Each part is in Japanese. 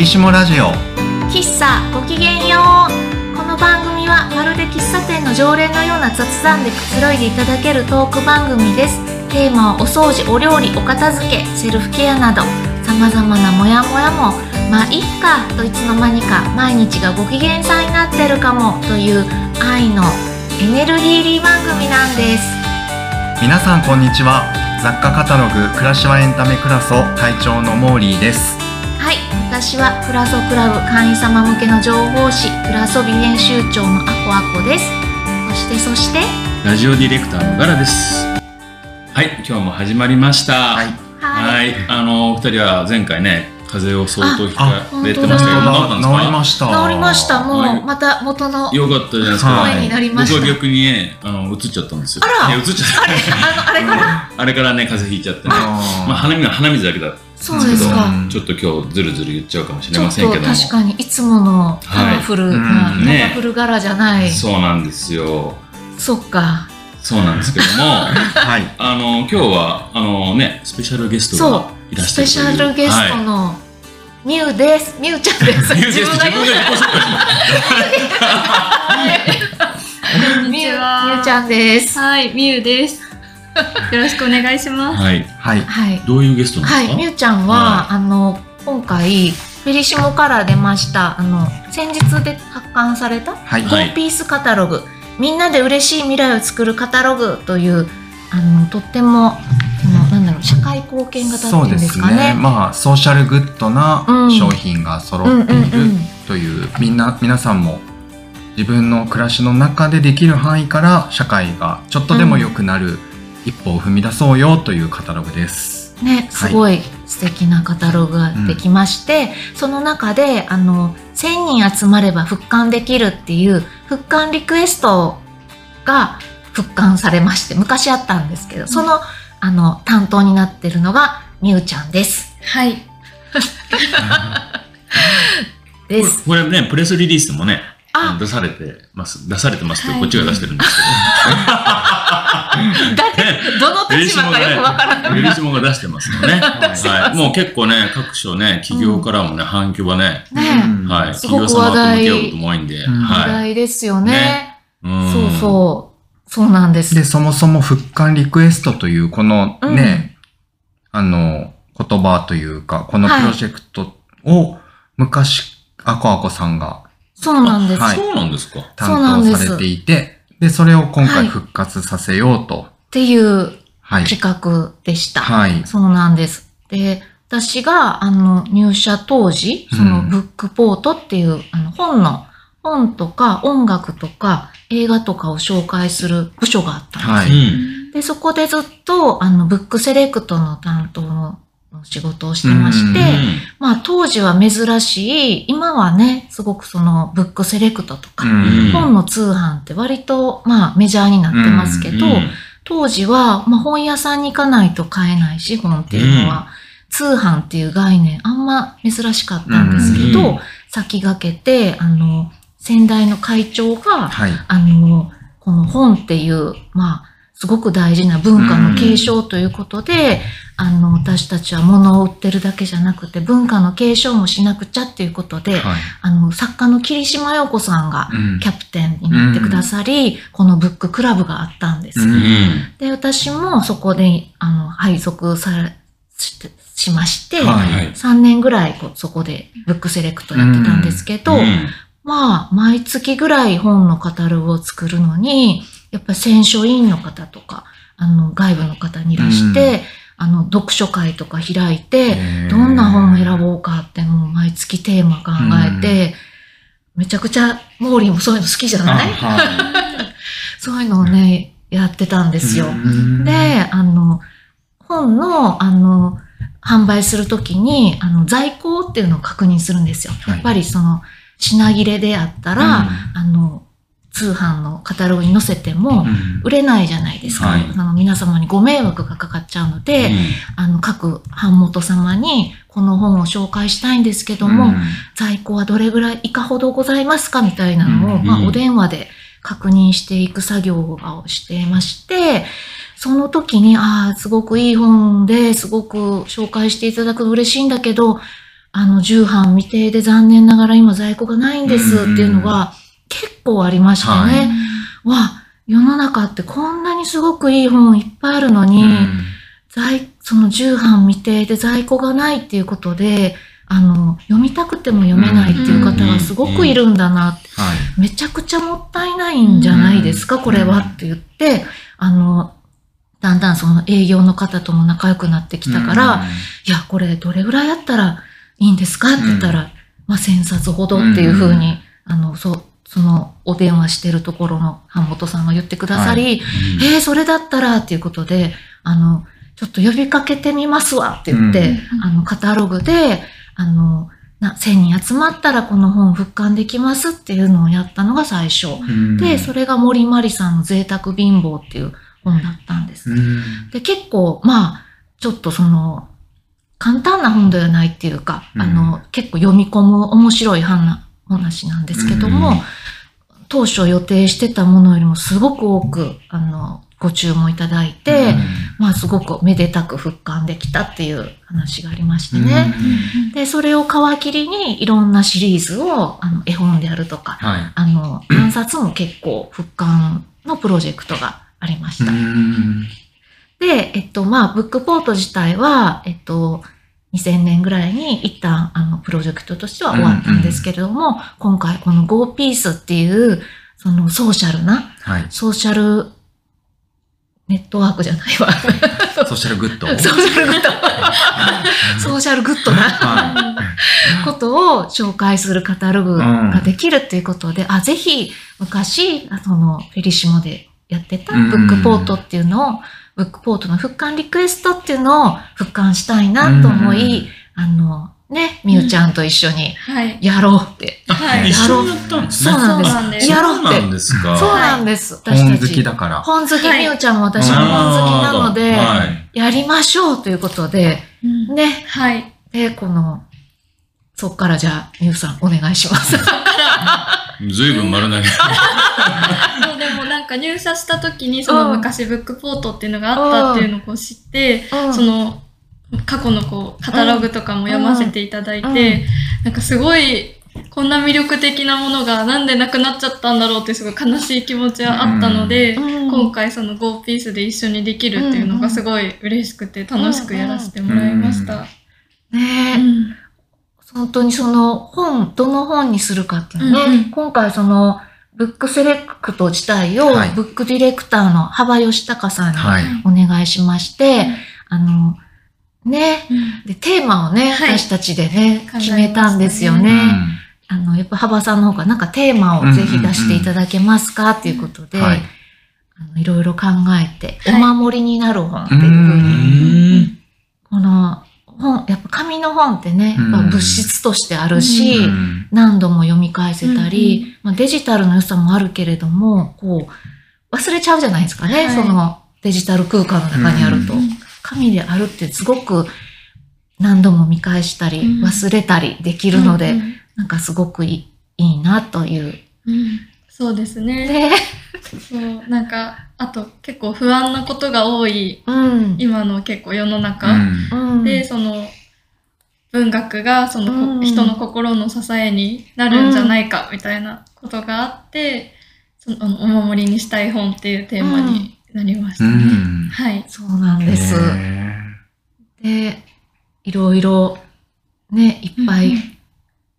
ペリシモラジオ。喫茶ごきげんよう。この番組はまるで喫茶店の常連のような雑談でくつろいでいただけるトーク番組です。テーマはお掃除お料理お片付けセルフケアなどさまざまなモヤモヤも。まあいっかといつの間にか毎日がご機嫌さんになってるかもという愛のエネルギーリー番組なんです。皆さんこんにちは。雑貨カタログ暮らしはエンタメクラソ隊長のモーリーです。はい私はクラソクラブ会員様向けの情報誌クラソビ編集長のアコアコですそしてそしてラジオディレクターのガラです。はい、今日も始まりました。はいはい、あのお二人は前回ね、風邪を相当ひかれてあましたけど、本治ったんですか？治りました治りましたもはいうまた元のよかったじゃないですか。はい声になりました僕は逆にね、あの移っちゃったんですよ。あらいや移っちゃった。あれあのあれから？あれからね、風邪ひいちゃってね。まあ鼻水は鼻水だけだったんそうですか。うんちょっと今日ずるずる言っちゃうかもしれませんけども。確かにいつものパワフルはいな、うん。ね。パワフル柄じゃない、そうなんですよ。そっか。そうなんですけども、はい。あの今日はあのねスペシャルゲストがそう。いらっスペシしゃる。というャルゲストはい。のミュウです。ミュウちゃんです。ミュウです。自分が自己紹介しこんにミュウミちは。ュウちゃんです。はい、みゆです。よろしくお願いします。はい。はい。はい。どういうゲストなんはですか、い。ミュウちゃんは、はあの今回フェリシモから出ましたあの先日で発刊されたはい。はいワンピースカタログ、みんなで嬉しい未来を作るカタログというあのとってもなんだろう社会貢献型っていうんそうでですかね。すね。まあソーシャルグッドなうん。商品が揃うんっているうんうん。というみんな皆さんも自分の暮らしの中でできる範囲から社会がちょっとでも良くなる一歩を踏み出そうよというカタログです。ね、すごい素敵なカタログができまして、その中であの1000人集まれば復刊できるっていう復刊リクエストが復刊されまして昔あったんですけど、そのあの担当になってるのがみゆちゃんです。はい。です。これこれねプレスリリースもねあ出されてます出されてますって、はいこっちが出してるんですけど 立場かよくわからない。ベリシモが出してますのね、は はい、もう結構ね各所ね企業からもね、反響はね、はい、すごく企業様と向き合う話題ことも多いんで、うん話は題ですよね。そうそう。そうなんです。で、そもそも復刊リクエストというこのね、あの、言葉というか、このプロジェクトを昔、アコアコさんがそうなんです。はいそうなんですかそうなんです担当されていて、でそれを今はい回復活させようと。っていうはい。企画でした。はい。そうなんです。で、私が、あの、入社当時、その、うんブックポートっていう、あの、本の、本とか音楽とか映画とかを紹介する部署があったんです。はうい。んで、そこでずっと、あの、ブックセレクトの担当の仕事をしてまして、うんまあ、当時は珍しい、今はね、すごくその、ブックセレクトとか、うん本の通販って割と、まあ、メジャーになってますけど、うん当時は、まあ、本屋さんに行かないと買えないし、本っていうのは、通販っていう概念あんま珍しかったんですけど、うん先駆けて、あの、先代の会長が、はい。あの、この本っていう、まあ、すごく大事な文化の継承ということで、あの、私たちは物を売ってるだけじゃなくて、文化の継承もしなくちゃっていうことで、はい。あの、作家の霧島陽子さんがうん。キャプテンになってくださり、このブッククラブがあったんです。うん。うんで、私もそこで、あの、配属され、ししまして、はい。はい3年ぐらいそこでブックセレクトやってたんですけど、うん。まあ、毎月ぐらい本のカタログを作るのに、やっぱり選書委員の方とか、あの、外部の方にいらして、あの、読書会とか開いて、どんな本を選ぼうかって、もう毎月テーマ考えて、めちゃくちゃ、モーリーもそういうの好きじゃあない？は そういうのをね、やってたんですよ。い。で、あの、本の、あの、販売するときに、あの、在庫っていうのを確認するんですよ。はいやっぱりその、品切れであったら、あの、通販のカタログに載せてもうん。売れないじゃないですか。はい。あの皆様にご迷惑がかかっちゃうので、あの、各版元様にこの本を紹介したいんですけども、うん。在庫はどれぐらい、いかほどございますかみたいなのを、うんまあ、うんお電話で確認していく作業をしていまして、その時に、ああ、すごくいい本で、すごく紹介していただくと嬉しいんだけど、あの、重版未定で残念ながら今在庫がないんですっていうのが結構ありましてね。はい。わ、世の中ってこんなにすごくいい本いっぱいあるのに、うん。在、その重版未定で在庫がないっていうことで、あの、読みたくても読めないっていう方がすごくいるんだなって、はい。めちゃくちゃもったいないんじゃないですか、これはって言って、あの、だんだんその営業の方とも仲良くなってきたから、いや、これどれぐらいあったらいいんですかって言ったら、まあ、1000冊ほどっていうふうに、あの、そう、そのお電話してるところの版元さんが言ってくださり、えー、それだったらっていうことで、あの、ちょっと呼びかけてみますわって言って、うん。あの、カタログで、あの、な1000人集まったらこの本復刊できますっていうのをやったのが最初。うん。で、それが森まりさんの贅沢貧乏っていう本だったんです。うん。で、結構、まあ、ちょっとその、簡単な本ではないっていうか、うん。あの、結構読み込む面白い話話なんですけども、うん当初予定してたものよりもすごく多く、あの、ご注文いただいて、まあ、すごくめでたく復刊できたっていう話がありましてね。で、それを皮切りにいろんなシリーズを、あの、絵本であるとか、はい。あの、何冊も結構復刊のプロジェクトがありました。うんで、えっと、まあ、ブックポート自体は、えっと、2000年ぐらいに一旦、あの、プロジェクトとしては終わったんですけれども、今回この Go ピースっていう、そのソーシャルな、はい。ソーシャルネットワークじゃないわ。 social good。ソーシャルグッド。 social good なはことを紹介するカタログができるっていうことで、あ、ぜひ昔、あその、フェリシモでやってたブックポートっていうのを、ブックポートの復刊リクエストっていうのを復刊したいなと思い、あの、ね、みゆちゃんと一緒にはい。やろうって。はい。一緒にやったんですね。そうなんです。そうなんですやろうってそうなん。ですか。そうなんです。い。私本好たち。きだから。本好き、はいみゆちゃんも私も本好きなので、はいやりましょうということで、うんね。はい。で、この、そっからじゃあ、みゆさんお願いします。ずいぶん丸投げ。か入社した時にその昔ブックポートっていうのがあったっていうのをこう知って、うん。その過去のこうカタログとかも読ませていただいて、なんかすごいこんな魅力的なものがなんでなくなっちゃったんだろうってすごい悲しい気持ちはあったので、うん。今回その GO ピースで一緒にできるっていうのがすごい嬉しくて楽しくやらせてもらいました。ねえ、うん。本当にその本、どの本にするかっていうのね、今回その、ブックセレクト自体を、はい。ブックディレクターの幅義隆さんにはい。お願いしまして、あの、ね、うん。で、テーマをね、はい。私たちでね、決めたんですよね。あの、やっぱ幅さんの方がなんかテーマをぜひ出していただけますかっていうことで、はい。あのいろいろ考えて、はい。お守りになる本っていうふううに、ん。この本、やっぱ紙の本ってね、やっぱうん物質としてあるし、うん。何度も読み返せたり、うんまあ、デジタルの良さもあるけれども、こう、忘れちゃうじゃないですかね、はい。そのデジタル空間の中にあると。うん紙であるってすごく何度も見返したり、うん。忘れたりできるので、うんなんかすごくいいいいなという。うん。そうですね。で、そう、なんか、あと結構不安なことが多い、うん。今の結構世の中。うんうんで、その、文学がそのこ、うん人の心の支えになるんじゃないかみたいなことがあって、そのお守りにしたい本っていうテーマになりましたね。うんはい。そうなんです。へで、いろいろね、いっぱい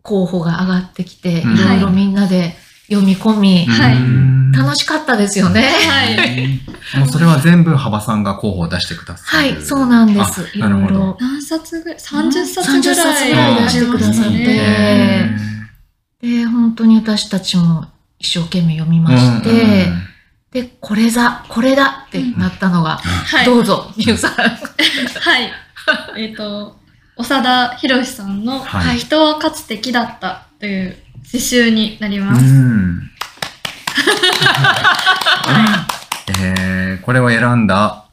候補が上がってきて、いうんろいろみんなで読み込み、ーはいうん楽しかったですよね。はい。もうそれは全部幅さんが候補を出してくださる。はい、そうなんです。なるほどろいろ。何冊ぐらい ?30 冊30ぐら冊いぐらい出してくださってねで、本当に私たちも一生懸命読みまして、で、これだ、これだってなったのが、はい。どうぞ、みゆさん。はい。えっ、と、長田博さんの、はい人はかつて木だったという詩集になりうます。ん。えーこれを選んだ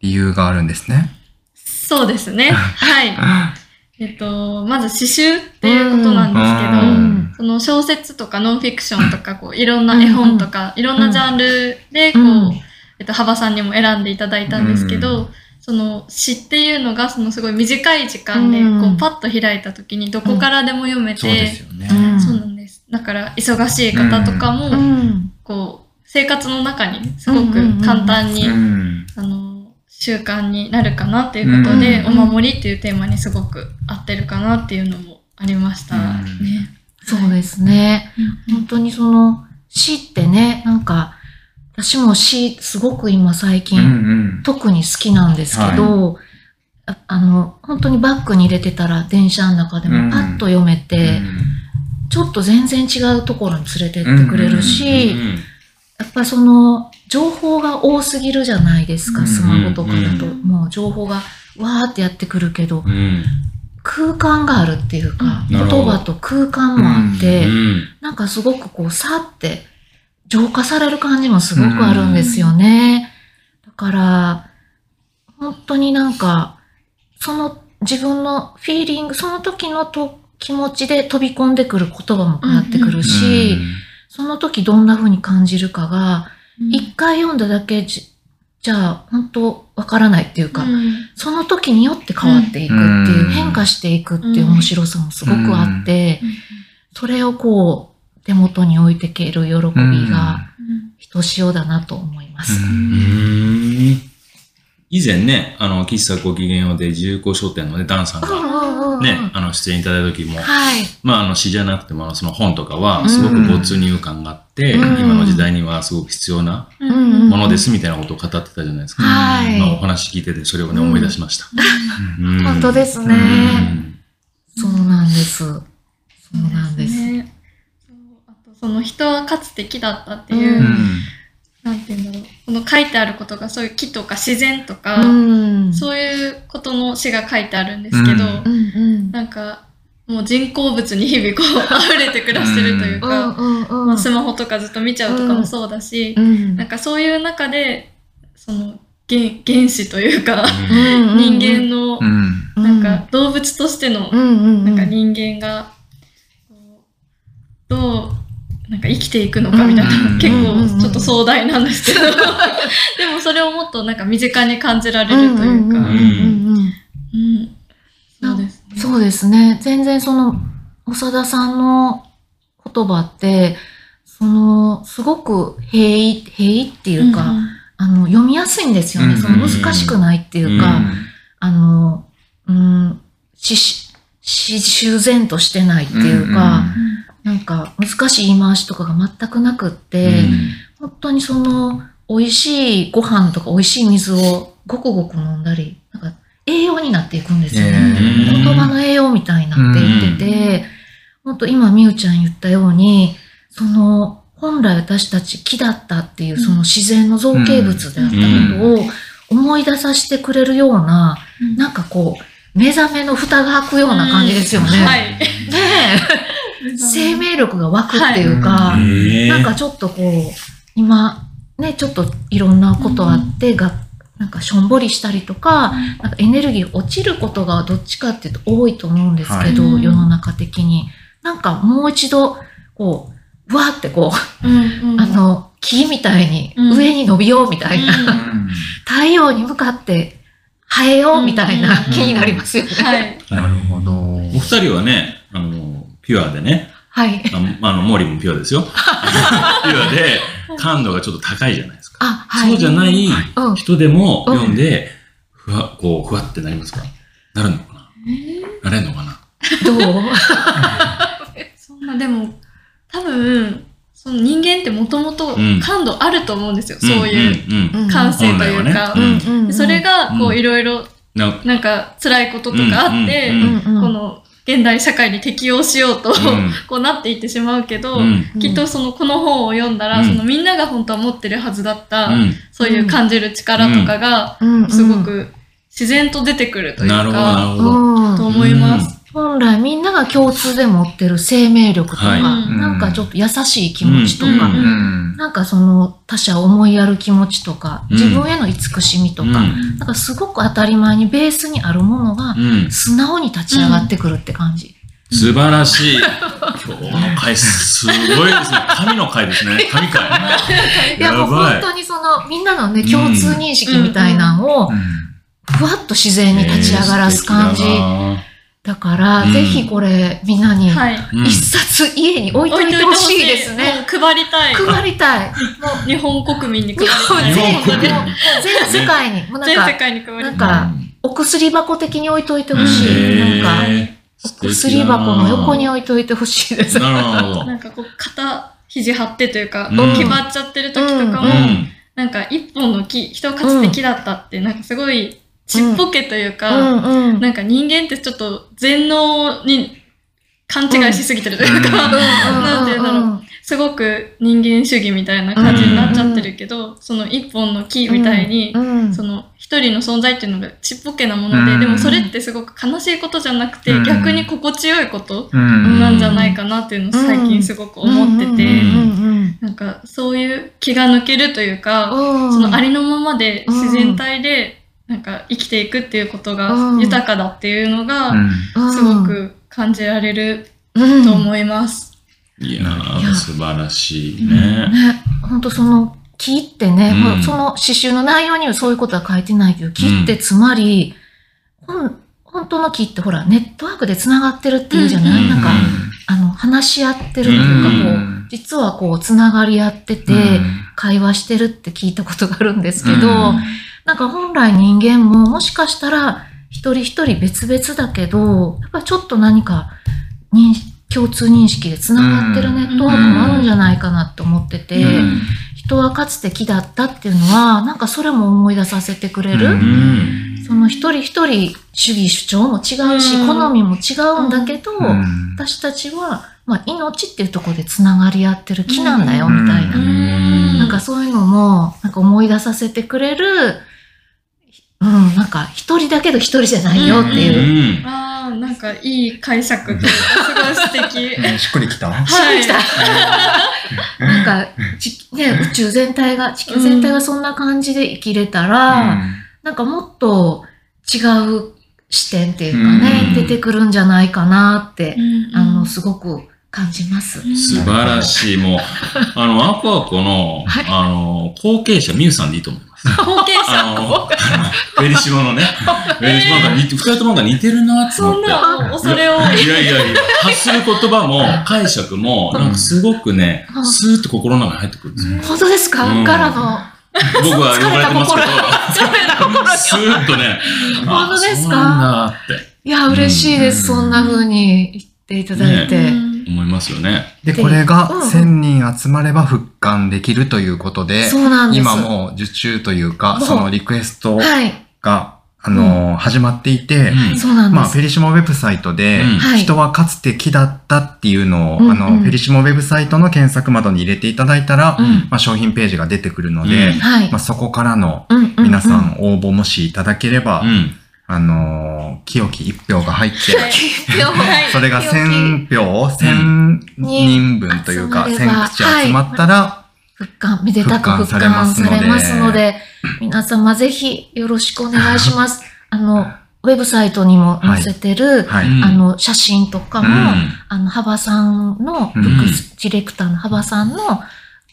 理由があるんですね。そうですね。はい。えっ、と、まず詩集っていうことなんですけど、うんその小説とかノンフィクションとか、こう、いろんな絵本とか、いろんなジャンルで、こう、うんえっと、幅さんにも選んでいただいたんですけど、その詩っていうのがそのすごい短い時間でうんこうパッと開いた時にどこからでも読めて、そうですよね。うん。だから忙しい方とかも、うん。こう生活の中にすごく簡単に、うん。あの習慣になるかなっていうことで、うん。お守りっていうテーマにすごく合ってるかなっていうのもありました。うん。ね。そうですね。本当にその詩ってね、なんか、私も詩すごく今最近、うん特に好きなんですけど、ああの、本当にバッグに入れてたら電車の中でもパッと読めて、ちょっと全然違うところに連れてってくれるし、やっぱりその情報が多すぎるじゃないですか、うんスマホとかだと。うんもう情報がわーってやってくるけど。空間があるっていうか、言葉と空間もあって、うんなんかすごくこう、さって浄化される感じもすごくあるんですよね。だから、本当になんか、その自分のフィーリング、その時のと気持ちで飛び込んでくる言葉も変わってくるし、その時どんな風に感じるかが、一回読んだだけじじゃあ、本当わからないっていうか、その時によって変わっていくっていう、うん変化していくっていう面白さもすごくあって、それをこう、手元に置いていける喜びが、ひとしおだなと思います。うん以前ね、あの、喫茶ごきげんようで自由校商店のね、ダンさんうんがね、あの、出演いただいた時も、はい。まあ、あの、詩じゃなくても、あのその本とかは、うんすごく没入感があって、うん今の時代にはすごく必要なものですみたいなことを語ってたじゃないですか。はいまあ、お話聞いてて、それをね、思い出しました。うん本当ですね。そうなんです。そうなんです。ねそうあとその人はかつて木だったってういう、うんんなんていうんだろう。この書いてあることがそういう木とか自然とか、うん。そういうことの詩が書いてあるんですけど。なんかもう人工物に日々こう溢れて暮らしてるといううか、スマホとかずっと見ちゃうとかもそうだし、うん。なんかそういう中でその原原子というか、人間のうん。なんか動物としてのなんか人間がどうなんか生きていくのかみたいな、うん。結構ちょっと壮大なんですけど、でもそれをもっとなんか身近に感じられるというか、うんうんうんうん。うん。そうですね。そうですね。全然その、長田さんの言葉って、その、すごく平易、平易っていうか、あの、読みやすいんですよね。うんその難しくないっていうか、あの、うん、し、し、自然としてないっていうか、なんか難しい言い回しとかが全くなくって、本当にその、美味しいご飯とか美味しい水をごくごく飲んだり、なんか栄養になっていくんですよね。へー言葉の栄養みたいになっていってて、本当今みゆちゃん言ったように、その、本来私たち木だったっていうその自然の造形物であったことを思い出させてくれるような、うん。なんかこう、目覚めの蓋が開くような感じですよね。はい。ねえ。生命力が湧くっていうか、なんかちょっとこう、今、ね、ちょっといろんなことあって、が、なんかしょんぼりしたりとか、なんかエネルギー落ちることがどっちかっていうと多いと思うんですけど、はい世の中的に。なんかもう一度、こう、わーってこう、うんうん。あの、木みたいにうん。上に伸びようみたいな、うん。太陽に向かって生えようみたいなうん気になりますよね。はい。なるほど。お二人はね、あの、ピュアでね、はい。ああの、モーリーもピュアですよ。ピュアで、感度がちょっと高いじゃないですか。あ、はい。そうじゃないうん。人でも読んで、ふわ、こう、ふわってなりますか？なるのかな？なれんのかな？どう？そんな、でも、多分、その人間ってもともとうん。感度あると思うんですよ。そういううん。うん。感性というか。うん。うんそれが、こういろいろ、ななんか、辛いこととかあって、うんうんうん。この、現代社会に適応しようと、ん。こうなっていってしまうけど、うん。きっとその、この本を読んだら、うん。そのみんなが本当は持ってるはずだった、うん。そういう感じる力とかが、すごく自然と出てくるというか、と思います。本来みんなが共通で持ってる生命力とか、はいなんかちょっと優しい気持ちとか、うんうん。なんかその他者を思いやる気持ちとか、うん自分への慈しみとか、うんなんかすごく当たり前にベースにあるものがうん。素直に立ち上がってくるって感じ。素晴らしい。今日の回すごいですね。神の回ですね。神回。いやもうやばい本当にそのみんなのね、共通認識みたいなのを、ふわっと自然に立ち上がらす感じ。えーだから、うんぜひこれ、みんなに、一冊家に置いといてほしいですね。配りたい。配りたい。もう、日本国民に配りたい。全全世界に、もうなんか、全世界に配りたい。なんかお薬箱的に置いといてほしい。えなんか、ーお薬箱の横に素置いといてほしいです。ななるほど。なんかこう、肩肘張ってというか、うん決まっちゃってる時とかも、うん。なんか一本の木、人はかつて木だったって、なんかすごいちっぽけというか、うんうん。なんか人間ってちょっと全能に勘違いしすぎてるというか、うん。なんていうんだろう。すごく人間主義みたいな感じになっちゃってるけど、その一本の木みたいに、うんその一人の存在っていうのがちっぽけなもので、うんでもそれってすごく悲しいことじゃなくて、うん逆に心地よいことうんなんじゃないかなっていうのを最近すごく思ってて、うん。なんかそういう気が抜けるというか、うん。そのありのままで自然体でなんか生きていくっていうことがうん豊かだっていうのがうん。すごく感じられるうん。と思います。いやいや。ー、素晴らしいね。ね、本当その木ってね、うん。その詩集の内容にはそういうことは書いてないけど、木ってつまり、ほん本当の木ってほら、ネットワークで繋がってるっていうじゃない、うん。なんか、あの、話し合ってるっていうか、うん。こう、実はこう、繋がり合ってて、会話してるって聞いたことがあるんですけど、うん。なんか本来人間ももしかしたら一人一人別々だけど、やっぱりちょっと何か認共通認識で繋がってるネットワークもあるんじゃないかなって思ってて、うん。人はかつて木だったっていうのは、なんかそれも思い出させてくれる。その一人一人主義主張も違うし、うん。好みも違うんだけど、うん。私たちは、まあ、命っていうところで繋がり合ってる木なんだよ、みたいな。うん。なんかそういうのも、なんか思い出させてくれる、うん、なんか一人だけど一人じゃないよっていう。うん。ああ、なんかいい解釈というか、すごい素敵。うん。しっくりきた？はい。なんか、ちね、宇宙全体が、地球全体がそんな感じで生きれたら、なんかもっと違う視点っていうかね、うん。出てくるんじゃないかなって、うん。あの、すごく感じます。素晴らしい。もう、あの、アクアコの、はいあの、後継者、ミュウさんでいいと思います。後継者。あの、フェリシモのね、フェリシモが似て、二人ともなんか似てるなってそん思って。な恐れ多い。いやいやいや、発する言葉も解釈も、なんかすごくねう、んスーッと心の中に入ってくるんですよ。本当ですか、うんからの。僕は呼ばれてますけど、疲れた心スーッとね、あ本当ですか？そうなんだっていや、嬉しいです。うんそんな風に言っていただいて。うん思いますよね。で、でこれがうん1000人集まれば復刊できるということで、そうなんです。今もう受注というかそのリクエストはい。が、あのー始まっていて、うんまあ。フェリシモウェブサイトで、うんはい人はかつて木だったっていうのを、うんうんあの、フェリシモウェブサイトの検索窓に入れていただいたら、うんまあ、商品ページが出てくるので、まあ、。そこからのうんうんうん皆さん応募もしいただければ、うん。あのー清き一票が入って、はいはい。それが1000票、1000人分というか、集まれば1000口集まったら、復刊、めでたく復復刊されま刊すのでされますので、皆様ぜひよろしくお願いします。あの、ウェブサイトにも載せてる、はい。うん。あの、写真とかも、うん。あの、幅さんの、うん。ブックスディレクターの幅さんの、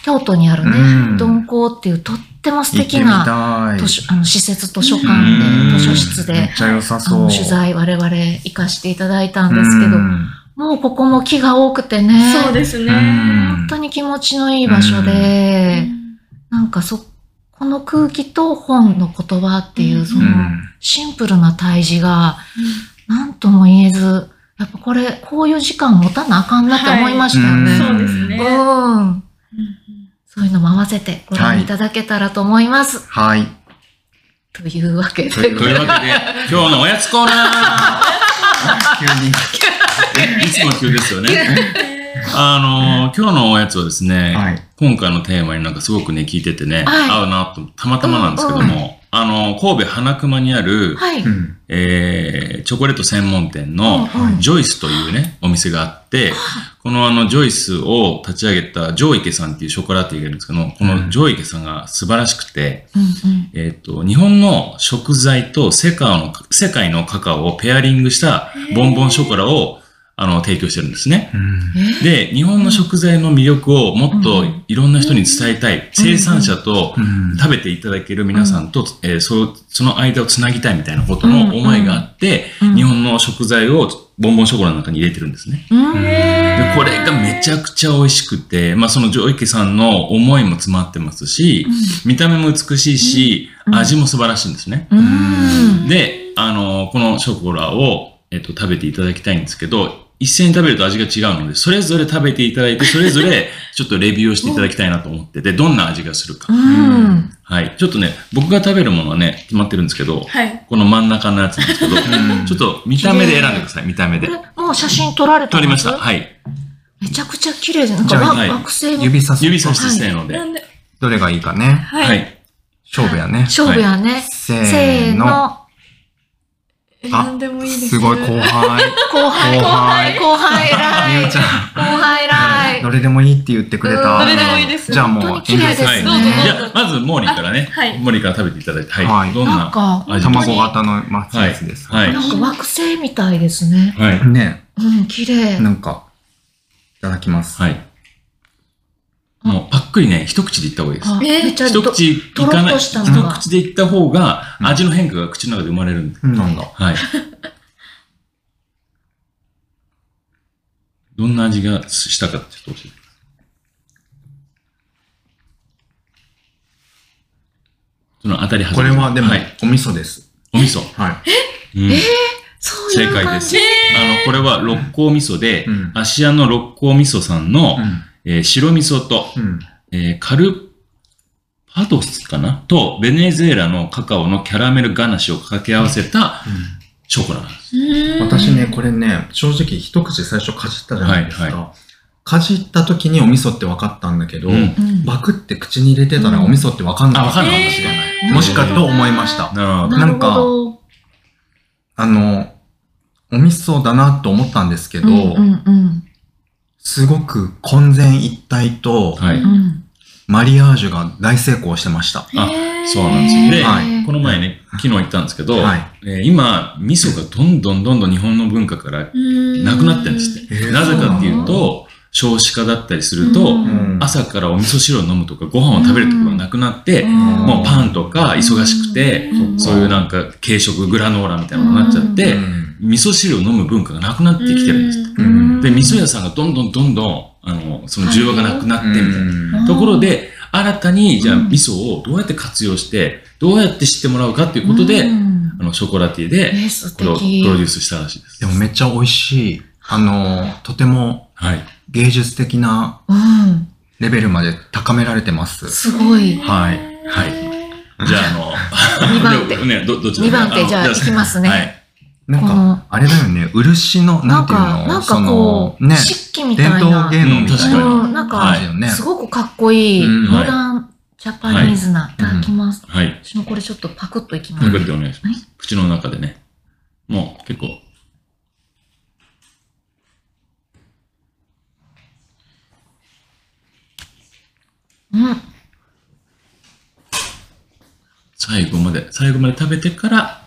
京都にあるね、うん鈍行っていうとっても素敵な。図書、あの、施設図書館うんで、図書室で、取材我々行かしていただいたんですけどう、んもうここも木が多くてね、そうですね。うん本当に気持ちのいい場所で、なんかそ、この空気と本の言葉っていうう、んそうの、んシンプルな対峙が、なんとも言えず、やっぱこれ、こういう時間持たなあかんなって思いましたよね。はいそうですね。うん。そういうのも合わせてご覧いただけたらと思います。はい。というわけで。というわけで、今日のおやつコーナ 急に。ーいつも急ですよね。あの、今日のおやつはですね、はい。今回のテーマになんかすごくね、聞いててね、はい合うなと、たまたまなんですけども、あの、神戸花熊にある、はい。うん。えー、チョコレート専門店のジョイスというね、お店があって、このあの、ジョイスを立ち上げたジョイケさんっていうショコラティーがいるんですけど、このジョイケさんが素晴らしくて、うんうん。えっ、と、日本の食材と世界の、世界のカカオをペアリングしたボンボンショコラを、あの、提供してるんですね。うん。で、日本の食材の魅力をもっといろんな人に伝えたい。生産者とうん。食べていただける皆さんと、えーそその間をつなぎたいみたいなことの思いがあって、うん。日本の食材をボンボンショコラの中に入れてるんですね。うん。で、これがめちゃくちゃ美味しくて、まあそのジョイケさんの思いも詰まってますし、見た目も美しいし、うん。味も素晴らしいんですね。うん。で、あの、このショコラを、えっと、食べていただきたいんですけど、一斉に食べると味が違うので、それぞれ食べていただいて、それぞれ ちょっとレビューをしていただきたいなと思ってて、どんな味がするか。うんはい。ちょっとね、僕が食べるものはね、決まってるんですけど、はい。この真ん中のやつなんですけど、んちょっと見た目で選んでください、見た目でもう写真撮られた撮りました。い。はい。めちゃくちゃ綺麗じゃん。ないわ惑星の指さす。指さしてせーので。どれがいいかね。は。はいい。勝負やね。勝負やね。せーの。の。えなんでもいいです。すごい後輩。後輩、後輩、後輩み偉い。ゆちゃ後輩偉い。ん、どれでもいいって言ってくれた。うんどれでもいいですじゃあもう、本当に綺麗ですい。じゃあ、まず、モーリーからね。はいモーリーから食べていただいて。はい。はいどんな卵型のマツはいやつです。はいなんか惑星みたいですね。はい。ね、うん、綺麗。なんか、いただきます。はい。もう、パックリね、一口でいった方がいいです。あえーめっちゃど一口いかない、一口でいった方が、うん味の変化が口の中で生まれるんで。うんなんだ。はい。どんな味がしたかってちょっと教えてください。その当たり外れこれはでもはい、、お味噌です。お味噌。はい。うんそうい正う感じ？解です。あの、これは六甲味噌で、うん芦屋の六甲味噌さんの、うん。えー白味噌と、うん。えーカルパドスかな？と、ベネズエラのカカオのキャラメルガナッシュを掛け合わせたショコラなんです。私ね、これね、正直一口最初かじったじゃないですはいか。かじった時にお味噌って分かったんだけど、うんうんバクって口に入れてたらお味噌って分かんないかもしれない。もしかと思いました。なるほど。なるほど。あの、お味噌だなと思ったんですけど、うんうんうんすごく混然一体と、はい。うんマリアージュが大成功してました。あ、そうなんですよ。で、はい。この前ね、昨日行ったんですけど、はい。えー今、味噌がどんどんどんどん日本の文化からなくなってるんですって。なぜかっていうと、少子化だったりすると、うん。朝からお味噌汁を飲むとかご飯を食べるところがなくなって、うん。もうパンとか忙しくて、うん。そういうなんか軽食、グラノーラみたいなのになっちゃって、うん味噌汁を飲む文化がなくなってきてるんですで、味噌屋さんがどんどんどんどん、あの、その需要がなくなってみたいな。うんところで、新たに、じゃあ、うん味噌をどうやって活用して、どうやって知ってもらうかっていうことで、うんあの、ショコラティエで、これをプ敵ロデュースしたらしいです。でもめっちゃ美味しい。あの、とてもはい。芸術的なうん。レベルまで高められてます。すごい。はい。はい。じゃあ、あの、二番手 ね、ど、どっち二番手のじゃあ行きますねはい。なんか、あれだよね、漆の、ななんていうの、なんかそのこ、う、ね、漆器みたい伝な。統芸能みたいうん確かにうん、なんか。すごくかっこいい、うんモダンジャパニーズな、い、ただきます。はい。私もこれちょっとパクッといきます。パクってお願いします。口の中でね。もう、結構。うん。最後まで、最後まで食べてから、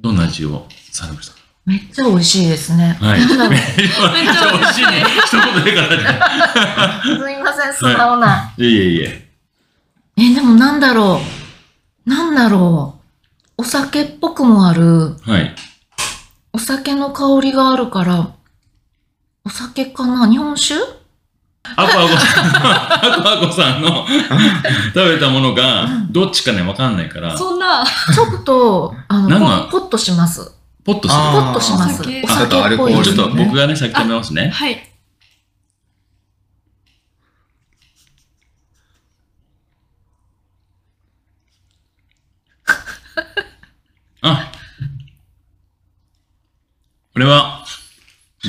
どんな味をされましたかめっちゃ美味しいですね。はい。めっちゃ美味しいね。一言でからじゃすいません、素直な。いえいえいえ。え、でもなんだろう。なんだろう。お酒っぽくもある。はい。お酒の香りがあるから、お酒かな？日本酒？アコアコさん。の、アコアコさんの 食べたものが、どっちかね、わかんないから、そんな、ちょっと、あの、なんかポポッとします。ポッとすポッとします。お酒。お酒っぽい。あちょっとちょっと僕がね、先食べますね。はい。あ。これは、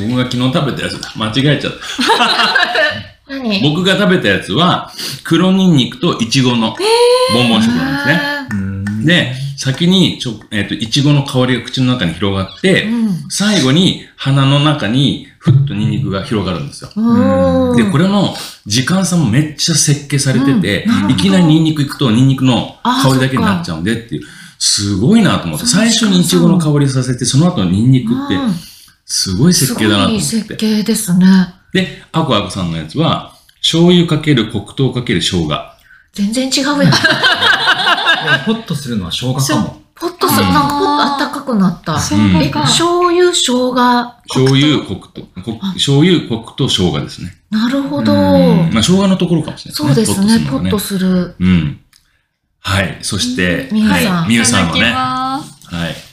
僕が昨日食べたやつだ。間違えちゃった。何？僕が食べたやつは、黒ニンニクとイチゴのボンボンショコラなんですね。で、先にちょ、えっ、と、イチゴの香りが口の中に広がって、ーうん最後に鼻の中にふっとニンニクが広がるんですよ。で、これの時間差もめっちゃ設計されてて、うんいきなりニンニク行くとニンニクの香りだけになっちゃうんでっていう。すごいなと思って、最初にイチゴの香りさせて、その後ニンニクってうん、すごい設計だなと思すごい設って。計ですね。で、アコアコさんのやつは、醤油かける黒糖かける生姜。全然違うやん。で もホッとするのは生姜かも。ポッとする、うんなんかポッとあったかくなった。生うんえ、姜か。醤油、生姜。醤油、黒黒糖、こ醤油、黒糖、生姜ですね。糖なるほど。うんまあ、生姜のところかもしれないそうですね、ポッとすする。うん。はい。そして、みゆさんはい。みゆさんのね。いただきますはいえ。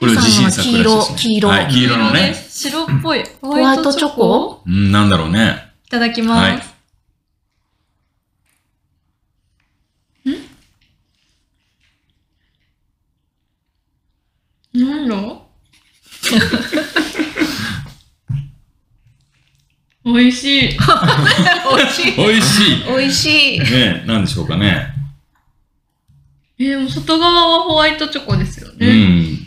これは自信作らしいですね。黄色はい、黄色のね。白っぽい。ホワイトチョコ？うん、なんだろうね。いただきはいます。ん？なんだ？美味しい。美味しい。美味しい。美味しい。ねなんでしょうかね。えー、もう外側はホワイトチョコですようね。ん。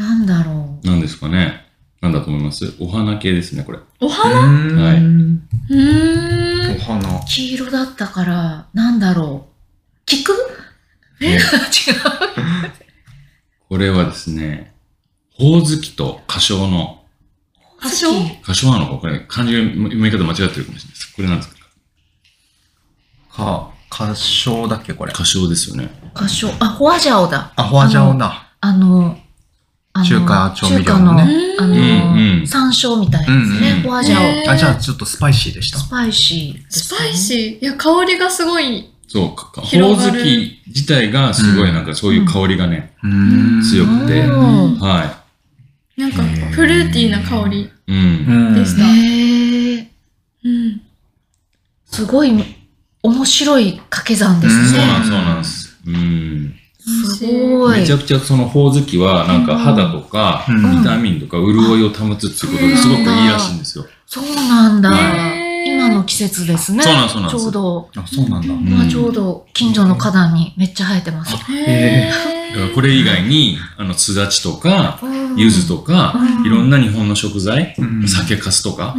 なんだろう。なんですかね。なんだと思います？お花系ですね、これ。お花？はいうんうーん。お花。黄色だったから、なんだろう。菊？ね 違う。これはですね、ほおずきと花椒の、多少花椒なのかこれ、漢字が読み方間違ってるかもしれないです。これなんですか？か、花椒だっけこれ。花椒ですよね。花椒。あ、ホワジャオだ。あ、ホワジャオだ。あの、あの中華調味料のね中華の、あの、うんうん山椒みたいですね。うんうんホワジャオ。あ、じゃあちょっとスパイシーでした。スパイシーですスね、パイシー。いや、香りがすごい。そう、かかほおずき自体がすごいなんかそういう香りがね、うーん強くてうんはなんかフルーティーな香り。でした。うん。すごい面白い掛け算ですうんね。そうなんそうなんです。うん。すごい。めちゃくちゃそのほおずきはなんか肌とかうん。ビタミンとか潤いを保つっていうことですごくいいらしいんですよ。そうなんだ。今の季節ですね。そうなんそうなんです。ちょうど、あ、そうなんだ。ん。今ちょうど近所の花壇にめっちゃ生えてます。へだからこれ以外に、あの、すだちとか、うん。柚子とか、うん。いろんな日本の食材、うん。酒粕とか、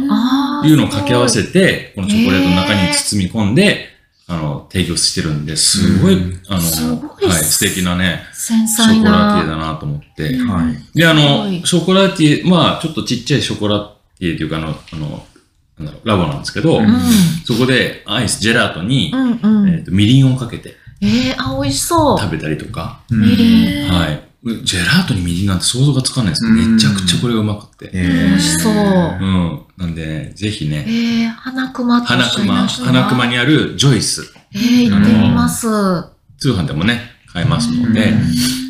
いうのを掛け合わせて、このチョコレートの中に包み込んで、あの、提供してるんで、すごい、うんあの、はい、す素敵なね、繊ショ細コラティエな。だなと思って。うんはい。で、あのショコラティエ、まあ、ちょっとちっちゃいショコラティエというか、あの、あの、なんだろう、ラボなんですけど、ううん。そこでアイス、ジェラートに、うんうん。えっと、みりんをかけてえー、あ、美味しそう。食べたりとか、みりんはい。ジェラートにみりんなんて想像がつかないですめちゃくちゃこれがうまくて。え美味しそう。うん。なんでね、ぜひえね、ー、花熊と花熊、花熊にあるジョイス、えー、行ってみます。通販でもね、買えますので、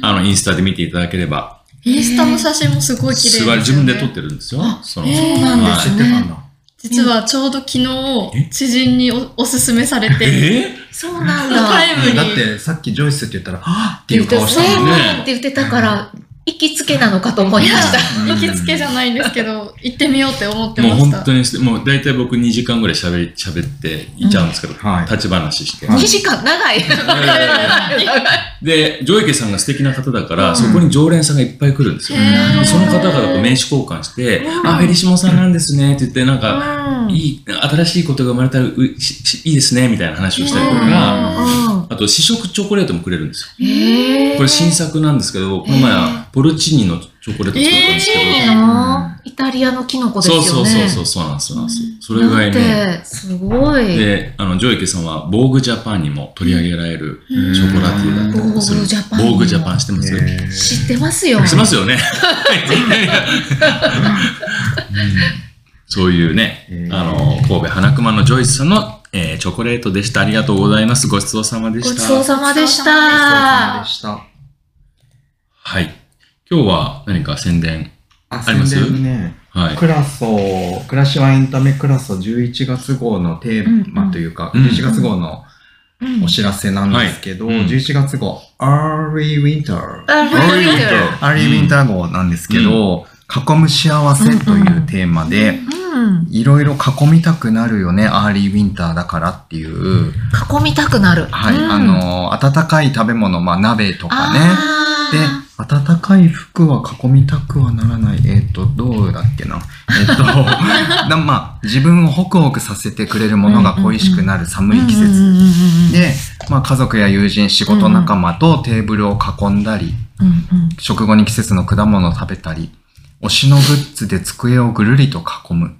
あの、インスタで見ていただければ、インスタの写真もすごい綺麗ですよ、ね。自分で撮ってるんですよ。あ。その、へーそうなんではす知ってたんだ。実はちょうど昨え日、知人におおすすめされい。て、え？そうなんタだ。イムに。だってさっきジョイスって言ったら、はぁっていう言って顔したもんねね。って言ってたから、行きつけなのかと思いました。行きつけじゃないんですけど、行ってみようって思ってもうました。本当にして、もう大体僕2時間ぐらい喋り、喋っていっちゃうんですけど、うんはい立ち話して。はい2時間長い。で、ジョイケさんが素敵な方だから、うんそこに常連さんがいっぱい来るんですよ。その方々と名刺交換して、うんあ、フェリシモさんなんですねって言って、なんか、うんいい、新しいことが生まれたらうししいいですね、みたいな話をしたりとか、うんあと試食チョコレートもくれるんですよ。これ新作なんですけど、この前はポルチーニのチョコレート作ったんですけど、いいなイタリアのキノコですよね。そうそうそうそう、そうなんです、そうなんですよ。それぐらいね。すごい。で、あの、ジョイケさんは、ボーグジャパンにも取り上げられるうんショコラティエだったりとかする。ボーグジャパンボーグジャパンしてます知ってますよ。しますよね。そういうねあの、神戸花熊のジョイスさんの、えーチョコレートでした。ありがとうございます。ごちそうさまでした。ごちそうさまでしお疲れ様たで。した。はい。今日は何か宣伝。あ、あります？宣伝ね。はい。クラソ、暮らしはエンタメクラソ11月号のテーマというか、うん11月号のうんお知らせなんですけど、はいうん11月号、Early Winter。あ Early Winter アリーウィンター号なんですけど、囲む幸せというテーマで、うん。いろいろ囲みたくなるよね、アーリーウィンターだからっていう、囲みたくなる。はい、うんあ、の、温かい食べ物、まあ鍋とかね、で、暖かい服は囲みたくはならない。えっ、と、どうだっけな。えっ、と、だまあ、自分をホクホクさせてくれるものが恋しくなる寒い季節。節、で、まあ、家族や友人、仕事仲間とテーブルを囲んだり、うんうん食後に季節の果物を食べたり、推しのグッズで机をぐるりと囲む。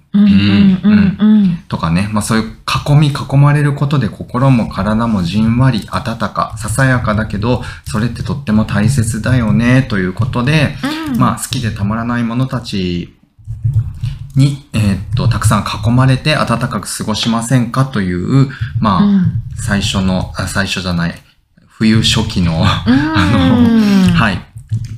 とかね、まあそういう囲み囲まれることで心も体もじんわり温か、ささやかだけど、それってとっても大切だよね、ということで、うん。まあ好きでたまらない者たちに、えーっと、たくさん囲まれて温かく過ごしませんか？という、まあ、うん。最初の、あ最初じゃない、冬初期の、うん。あの、はい、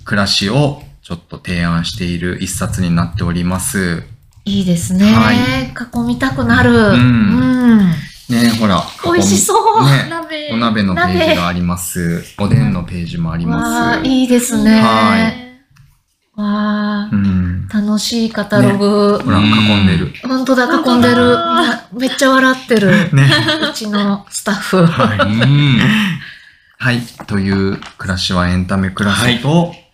暮らしをちょっと提案している一冊になっております。いいですね、はい囲みたくなる。んうんねほら。美味しそうね鍋。お鍋のページがあります。おでんのページもあります。いいですね。はいわあう、ん。楽しいカタログ。ほら、囲んでる。本当だ、囲んでる。めっちゃ笑ってる。ね。うちのスタッフ。はい。うん。はい。という、暮らしはエンタメクラスと、はい、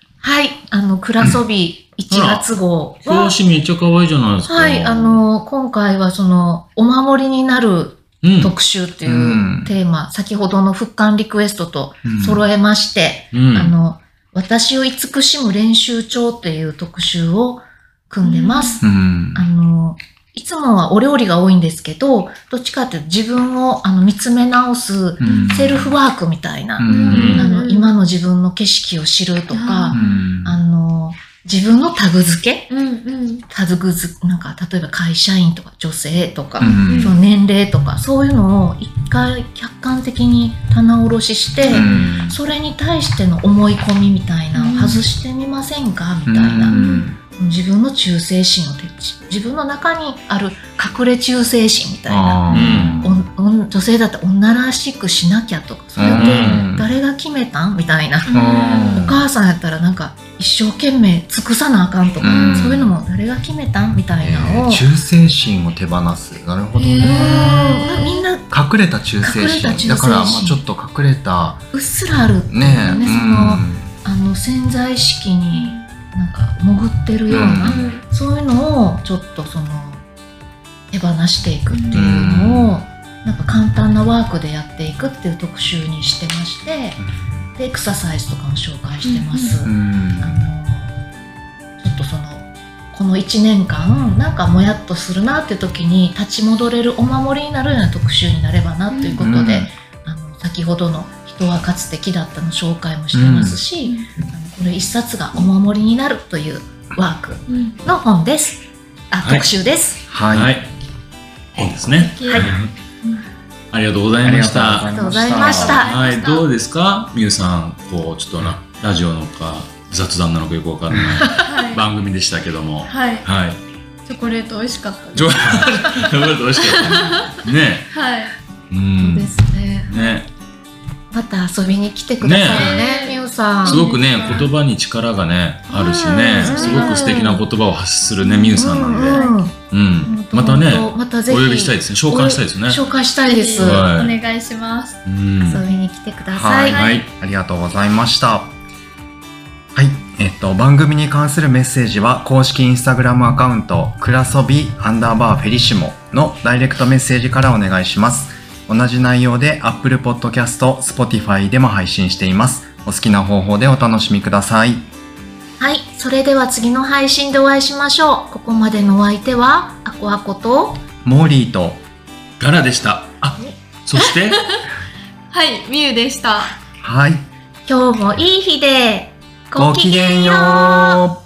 あの、クラソビ1月号は、表紙めっちゃ可愛いじゃないですか。はい、あ、の、今回はその、お守りになるうん。特集っていううんテーマ、先ほどの復刊リクエストとうん揃えまして、うん。あの、私を慈しむ練習帳っていう特集を組んでます。うんあ。の、いつもはお料理が多いんですけど、どっちかっていうと自分をあの見つめ直すうん。セルフワークみたいな、うん。あの今の自分の景色を知るとか、うん。あの、自分のタグ付け？うんうん。タグ付け、なんか例えば会社員とか女性とか、うん。その年齢とか、そういうのを一回客観的に棚卸しして、うん。それに対しての思い込みみたいなのを外してみませんか？みたいな。うん。自分の忠誠心をて自分の中にある隠れ忠誠心みたいな。あー。おん女性だって女らしくしなきゃとか、それって。うん。誰が決めたんみたいな。うん。お母さんやったらなんか一生懸命尽くさなあかんとか、うん。そういうのも誰が決めたんみたいなのを、えー忠誠心を手放す。なるほどね。うんみんな隠れた忠誠心。忠誠心。だから、まあちょっと隠れた、うっすらあるっていうねね、うん。そのあの潜在意識になんか潜ってるような、うん。そういうのをちょっとその手放していくっていうのを、なんか簡単なワークでやっていくっていう特集にしてまして、でエクササイズとかも紹介してます。うん。あのちょっとそのこの1年間なんかもやっとするなっていう時に立ち戻れるお守りになるような特集になればなということで、あの先ほどの「人はかつて木だった」の紹介もしてますし、これ一冊がお守りになるというワークうん。の本です。あ、はい特集です。はい。はい。そうですね。はいありがとうございました。ありがとうございましたはい、どうですか？みゆさん、こう、ちょっとな、ラジオのか、雑談なのかよくわかんないはい。番組でしたけども。はい。はい。チョコレート美味しかったです。ちょ、ちょっと美味しかった。ね。はい。うそうでん。すね。ね。また遊びに来てくださいね、みゆさん。すごくね、言葉に力がね、あるしね、うんすごく素敵な言葉を発するね、みゆさんなんで。うんうんうん。またね、またぜひお呼びしたいですね。紹介したいですね。紹介したいです。はいお願いします。うん。遊びに来てくださ。はいい。はい。ありがとうございました。はい。えっと、番組に関するメッセージは、公式インスタグラムアカウント、クラソビアンダーバーフェリシモのダイレクトメッセージからお願いします。同じ内容で Apple Podcast、Spotify でも配信しています。お好きな方法でお楽しみください。はい。それでは次の配信でお会いしましょう。ここまでのお相手は、アコアコと、モーリーと、ガラでした。あ、そして、はい、みゆでした。はい。今日もいい日で、ごきげんよう。